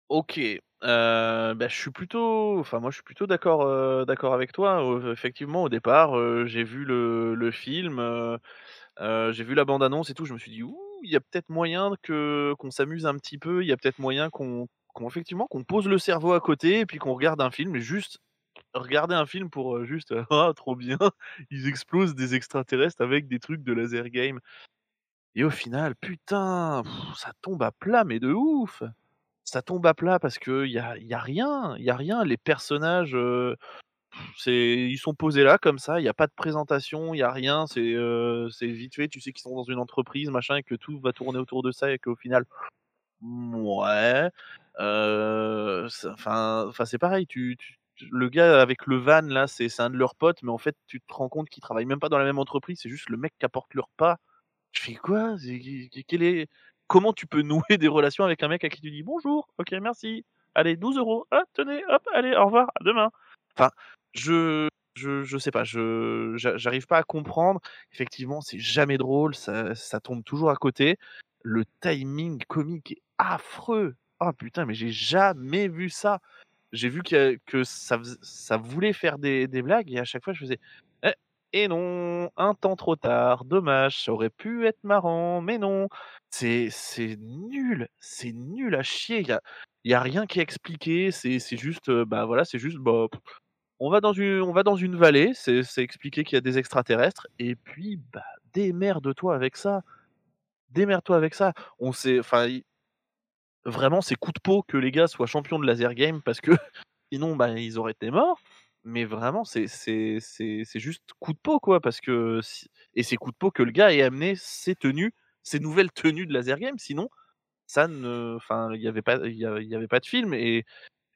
Ok. Euh, bah, je suis plutôt, enfin moi je suis plutôt d'accord, euh, avec toi. Euh, effectivement, au départ, euh, j'ai vu le, film, j'ai vu la bande-annonce et tout. Je me suis dit, il y a peut-être moyen que qu'on s'amuse un petit peu. Il y a peut-être moyen qu'on, effectivement qu'on pose le cerveau à côté et puis qu'on regarde un film. Juste regarder un film pour juste, ah trop bien, ils explosent des extraterrestres avec des trucs de laser game. Et au final, putain, ça tombe à plat, mais de ouf. Ça tombe à plat parce que y a, y a rien, y a rien. Les personnages, euh, ils sont posés là comme ça. Il y a pas de présentation, il y a rien. C'est, euh, vite fait. Tu sais qu'ils sont dans une entreprise, machin, et que tout va tourner autour de ça, et qu'au final, ouais. euh, Enfin, c'est pareil. Tu, le gars avec le van là, c'est, un de leurs potes, mais en fait, tu te rends compte qu'ils travaillent même pas dans la même entreprise. C'est juste le mec qui apporte leur pas. Je fais quoi? Quel est... Comment tu peux nouer des relations avec un mec à qui tu dis bonjour, ok, merci, allez, 12 euros, ah, tenez, hop, allez, au revoir, à demain. Enfin, je, je, je sais pas, je, j'a- j'arrive pas à comprendre. Effectivement, c'est jamais drôle, ça, ça tombe toujours à côté. Le timing comique est affreux. Oh putain, mais j'ai jamais vu ça. J'ai vu que ça, voulait faire des, des blagues et à chaque fois je faisais et non, un temps trop tard, dommage, ça aurait pu être marrant, mais non. C'est nul, c'est nul à chier. Il y a, rien qui est expliqué. C'est juste, euh, bah voilà, c'est juste, bah, on va dans une, on va dans une vallée. C'est expliqué qu'il y a des extraterrestres. Et puis, bah, démerde-toi avec ça. Démerde-toi avec ça. On sait, enfin, vraiment, c'est coup de peau que les gars soient champions de laser game parce que sinon, bah, ils auraient été morts. Mais vraiment, c'est c'est c'est c'est juste coup de peau quoi, parce que et c'est coup de peau que le gars ait amené ses tenues, ses nouvelles tenues de laser game. Sinon, ça ne, enfin, il y avait pas, il y avait, y avait pas de film et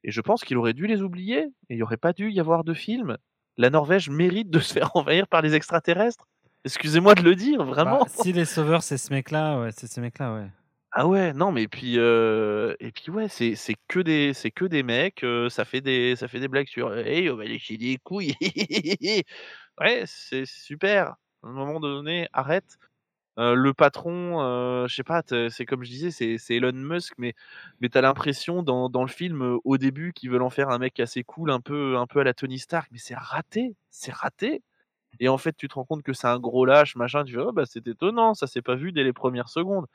et je pense qu'il aurait dû les oublier. Et il n'y aurait pas dû y avoir de film. La Norvège mérite de se faire envahir par les extraterrestres. Excusez-moi de le dire, vraiment. Bah, si les sauveurs, c'est ce mec-là, ouais, c'est ce mec-là, ouais. Ah ouais, non, mais puis euh, et puis ouais, c'est c'est que des c'est que des mecs, ça fait des ça fait des blagues sur hey, on va lécher des couilles. ouais, c'est super. À un moment donné, arrête. Le patron, je sais pas, c'est comme je disais, c'est c'est Elon Musk, mais mais t'as l'impression dans dans le film au début qu'ils veulent en faire un mec assez cool, un peu un peu à la Tony Stark, mais c'est raté, c'est raté. Et en fait, tu te rends compte que c'est un gros lâche, machin. Tu fais oh bah c'est étonnant, ça s'est pas vu dès les premières secondes.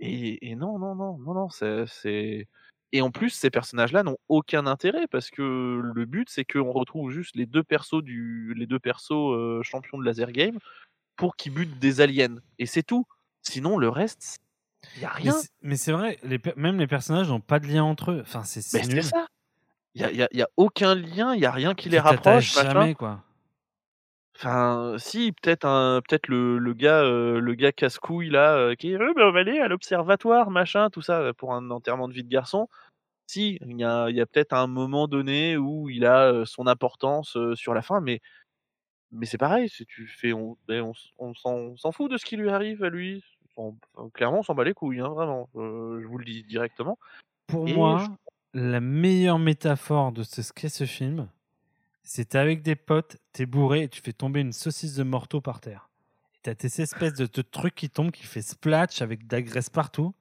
Et, et non, non, non, non, non, c'est, Et en plus, ces personnages-là n'ont aucun intérêt parce que le but, c'est qu'on retrouve juste les deux persos du, les deux persos euh, champions de laser game pour qu'ils butent des aliens. Et c'est tout. Sinon, le reste, il y a rien. Mais c'est vrai, les même les personnages n'ont pas de lien entre eux. Enfin, c'est Mais c'est ça. Il y a, y a- y a aucun lien, il y a rien qui les rapproche. jamais, quoi. Enfin, si, peut-être un, peut-être le, le gars, euh, le gars casse-couille là, euh, qui est, Euh, ben, on va aller à l'observatoire, machin, tout ça, pour un enterrement de vie de garçon. Si, il y a, y a peut-être un moment donné où il a euh, son importance euh, sur la fin, mais, mais c'est pareil, si tu fais, on, ben, on, on s'en on s'en fout de ce qui lui arrive à lui. On- clairement, on s'en bat les couilles, hein, vraiment. Je vous le dis directement. Pour Et moi, je- la meilleure métaphore de ce qu'est ce film, c'est avec des potes, t'es bourré et tu fais tomber une saucisse de morteau par terre. Et t'as tes espèces de, de trucs qui tombent, qui fait splash avec de la graisse partout.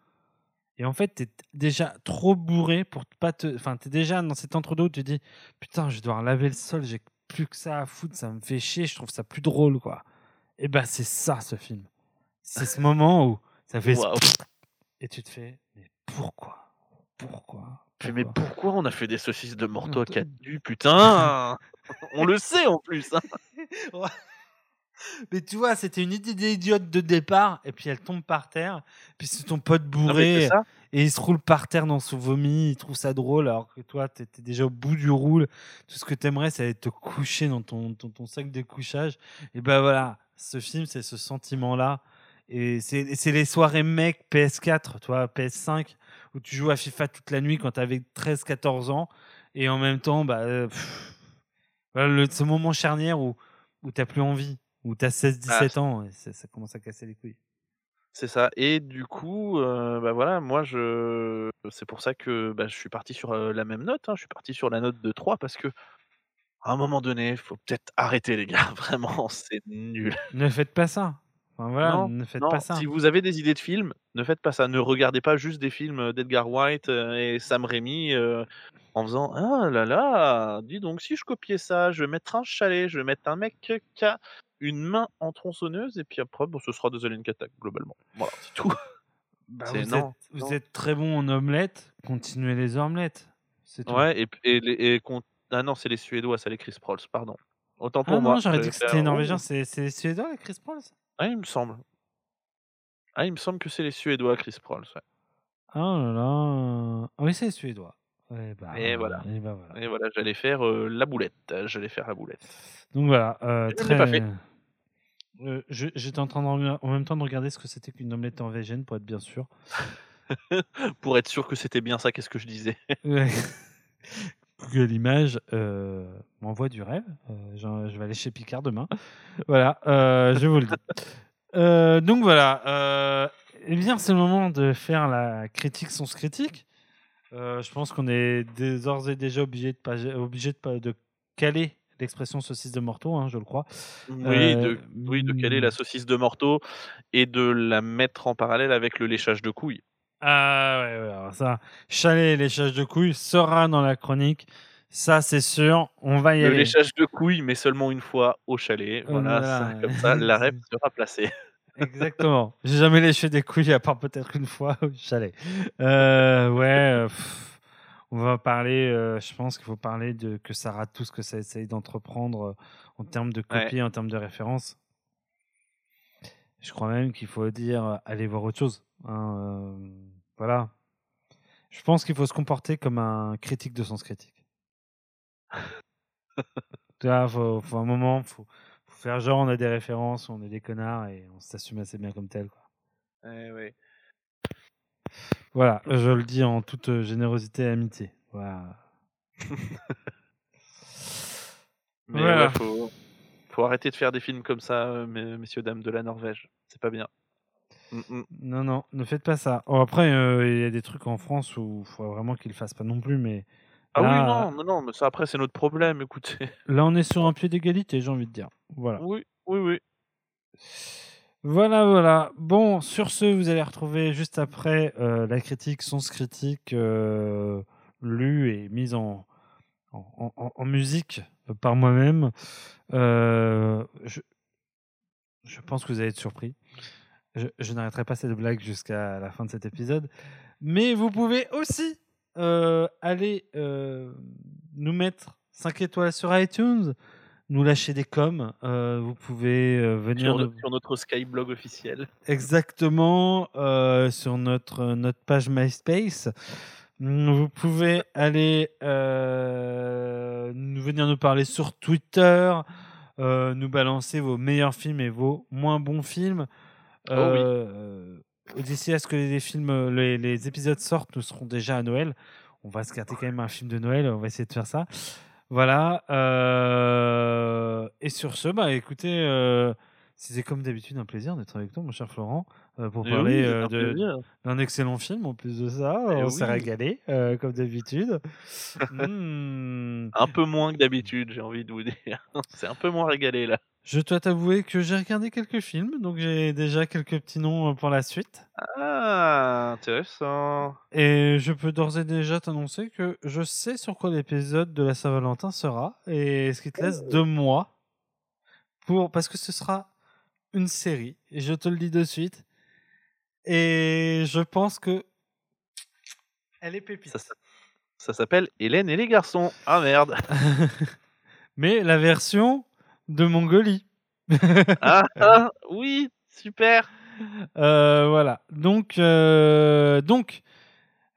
Et en fait, t'es déjà trop bourré pour pas te. Enfin, t'es déjà dans cet entre-deux où tu te dis Putain, je devoir laver le sol, j'ai plus que ça à foutre, ça me fait chier, je trouve ça plus drôle, quoi. Et ben, c'est ça, ce film. C'est ce moment où ça fait. Et tu te fais Mais pourquoi? Pourquoi? Mais Pourquoi? on a fait des saucisses de morteau à quatre du putain? On le sait en plus. hein. Mais tu vois, c'était une idée idiote de départ, et puis elle tombe par terre, puis c'est ton pote bourré, et il se roule par terre dans son vomi, il trouve ça drôle, alors que toi, t'étais déjà au bout du roule. Tout ce que t'aimerais, c'est aller te coucher dans ton, ton, ton sac de couchage. Et ben voilà, ce film, c'est ce sentiment-là. Et c'est les soirées mec PS4, toi, PS5, où tu joues à FIFA toute la nuit quand t'avais 13-14 ans, et en même temps, bah, euh, pff, voilà, le- ce moment charnière où, où t'as plus envie, où t'as 16-17 ans, et ça, commence à casser les couilles. C'est ça. Et du coup, euh, bah voilà, moi, je, c'est pour ça que bah, je suis parti sur euh, la même note. hein. Je suis parti sur la note de 3 parce que à un moment donné, il faut peut-être arrêter, les gars. Vraiment, c'est nul. Ne faites pas ça. Enfin, voilà, non, ne faites non, pas ça. Si vous avez des idées de films, ne faites pas ça. Ne regardez pas juste des films d'Edgar White euh, et Sam Raimi euh, en faisant Ah là là, dis donc, si je copiais ça, je vais mettre un chalet, je vais mettre un mec qui a une main en tronçonneuse et puis après, bon, ce sera des aliens qui attaquent, globalement. Voilà, c'est tout. Bah, vous non, êtes, vous êtes très bon en omelette, continuez les omelettes. C'est tout. Ouais, et, et, les- et ah non, c'est les Suédois, c'est les Chris Prols, pardon. Autant pour Ah moi. non, j'aurais dit que c'était Oh. c'est les Suédois, les Chris Paul Ah, il me semble. Ah, il me semble que c'est les Suédois, Chris Prols. ouais. Ah là là. Ah oui, c'est les Suédois. Ouais, bah, Et voilà. Et bah voilà. Et voilà, j'allais faire euh, la boulette. J'allais faire la boulette. Donc voilà, euh, très. pas fait. Euh, je- J'étais en train de, en même temps de regarder ce que c'était qu'une omelette norvégienne pour être bien sûr. Pour être sûr que c'était bien ça, qu'est-ce que je disais? Google Images euh, m'envoie du rêve. Euh, je vais aller chez Picard demain. Voilà, euh, je vous le dis. Donc voilà. Eh bien, c'est le moment de faire la critique sans critique. Je pense qu'on est d'ores et déjà obligé de, pas, obligé de, pas- de caler l'expression saucisse de morteau, hein, je le crois. Oui, de, oui, de caler la saucisse de morteau et de la mettre en parallèle avec le léchage de couilles. Ah ouais, ouais, alors ça, chalet et léchage de couilles sera dans la chronique. Ça, c'est sûr. On va y Le aller. léchage de couilles, mais seulement une fois au chalet. Voilà, Voilà. ça, comme ça, la rêve sera placée. Exactement. J'ai jamais léché des couilles à part peut-être une fois au chalet. Euh, ouais. euh, pff, on va parler. euh, je pense qu'il faut parler de que ça rate tout ce que ça essaye d'entreprendre euh, en termes de Ouais. copie, en termes de référence. Je crois même qu'il faut dire allez voir autre chose. Hein, euh, voilà. Je pense qu'il faut se comporter comme un critique de sens critique. Tu vois, faut, faut un moment, faut, faut faire genre on a des références, on est des connards et on s'assume assez bien comme tel. Quoi. Ouais, ouais. Voilà, je le dis en toute euh, générosité et amitié. Voilà. Mais Voilà. ouais, faut, faut arrêter de faire des films comme ça, euh, mes- messieurs, dames de la Norvège. C'est pas bien. Mm, mm. Non, non, ne faites pas ça. Oh, après, euh, il y a des trucs en France où il faut vraiment qu'ils le fassent pas non plus, mais Ah là, oui, non, non, non, mais ça après, c'est notre problème, écoutez. là, on est sur un pied d'égalité, j'ai envie de dire. Voilà. Oui, oui, oui. Voilà, voilà. Bon, sur ce, vous allez retrouver juste après euh, la critique, sens critique, euh, lue et mise en, en, en- en musique par moi-même. Euh, je, je pense que vous allez être surpris. Je, je n'arrêterai pas cette blague jusqu'à la fin de cet épisode. Mais vous pouvez aussi euh, allez euh, nous mettre 5 étoiles sur iTunes, nous lâcher des coms. euh, vous pouvez venir Sur, nous- notre- sur notre Skyblog officiel. exactement sur notre, notre page MySpace. Vous pouvez aller nous venir nous parler sur Twitter, nous balancer vos meilleurs films et vos moins bons films. Oh oui. Euh, D'ici à ce que les films, les, les épisodes sortent, nous serons déjà à Noël. On va se garder quand même un film de Noël. On va essayer de faire ça. Voilà. euh, Et sur ce, bah écoutez, euh, c'était comme d'habitude un plaisir d'être avec toi, mon cher Florent, euh, pour Eh parler oui, euh, d'un excellent film en plus de ça. Eh on s'est régalé, euh, comme d'habitude. Hmm. Un peu moins que d'habitude, j'ai envie de vous dire. C'est un peu moins régalé là. Je dois t'avouer que j'ai regardé quelques films, donc j'ai déjà quelques petits noms euh, pour la suite. Ah, intéressant. Et je peux d'ores et déjà t'annoncer que je sais sur quoi l'épisode de la Saint-Valentin sera, et ce qui te laisse deux mois pour parce que ce sera une série. Et je te le dis de suite. Et je pense que elle est pépite. Ça s'appelle Hélène et les garçons. Ah merde. Mais la version de Mongolie. Ah, ah, oui, super. Euh, voilà. Donc, euh, donc,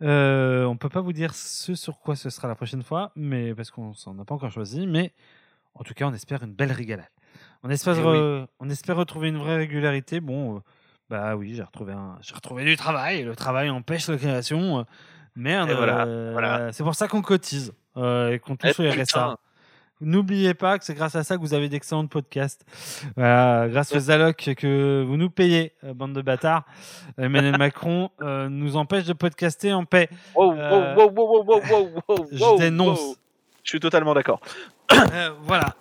euh, on peut pas vous dire ce sur quoi ce sera la prochaine fois, mais parce qu'on s'en a pas encore choisi. Mais en tout cas, on espère une belle régalade. On espère, Eh oui. on espère retrouver une vraie régularité. Bon, euh, bah oui, j'ai retrouvé un, j'ai retrouvé du travail. Le travail empêche la création. Merde. Voilà, voilà. C'est pour ça qu'on cotise et qu'on Eh, touche au RSA. N'oubliez pas que c'est grâce à ça que vous avez d'excellents podcasts. Voilà, grâce aux allocs que vous nous payez, euh, bande de bâtards. Emmanuel Macron euh, nous empêche de podcaster en paix. Euh, wow, wow, wow, Je dénonce. Je suis totalement d'accord. Euh, voilà.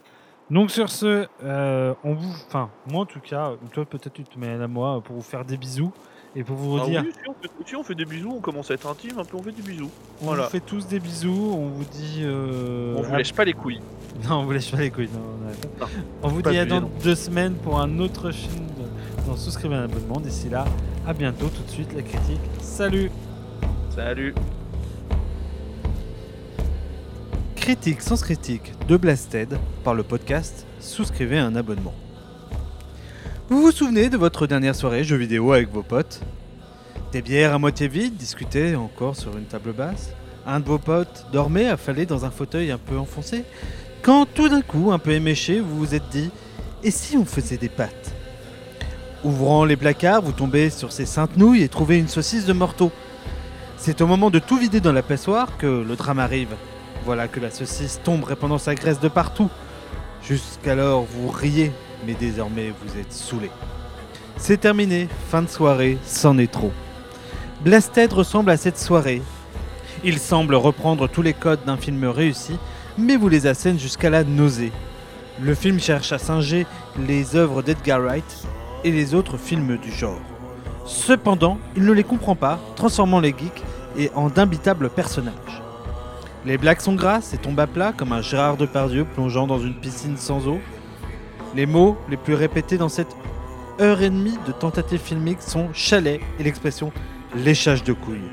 Donc sur ce, on vous, enfin moi en tout cas, toi peut-être tu te mets à moi pour vous faire des bisous et pour vous Ah dire, oui, si on, fait, si on fait des bisous, on commence à être intime, un peu on fait des bisous. on voilà. vous fait tous des bisous, on vous dit, euh, On vous lèche pas les couilles. non on vous lèche pas les couilles, non, on arrête. Non, on vous dit à dans deux semaines pour un autre film de- dans souscrivez un abonnement. D'ici là, à bientôt. Tout de suite la critique. Salut. Salut. Critique sans critique de Blasted par le podcast Souscrivez un abonnement. Vous vous souvenez de votre dernière soirée jeux vidéo avec vos potes? Des bières à moitié vides discutées encore sur une table basse Un de vos potes dormait affalé dans un fauteuil un peu enfoncé Quand tout d'un coup, un peu éméché, vous vous êtes dit Et si on faisait des pâtes? Ouvrant les placards, vous tombez sur ces saintes nouilles et trouvez une saucisse de morteau. C'est au moment de tout vider dans la passoire que le drame arrive. Voilà que la saucisse tombe répandant sa graisse de partout. Jusqu'alors, vous riez, mais désormais, vous êtes saoulé. C'est terminé, fin de soirée, c'en est trop. Blasted ressemble à cette soirée. Il semble reprendre tous les codes d'un film réussi, mais vous les assène jusqu'à la nausée. Le film cherche à singer les œuvres d'Edgar Wright et les autres films du genre. Cependant, il ne les comprend pas, transformant les geeks et en d'imbitables personnages. Les blagues sont grasses et tombent à plat comme un Gérard Depardieu plongeant dans une piscine sans eau. Les mots les plus répétés dans cette heure et demie de tentative filmique sont chalet et l'expression léchage de couilles.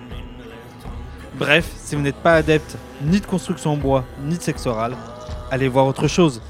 Bref, si vous n'êtes pas adepte ni de construction en bois ni de sexe oral, allez voir autre chose.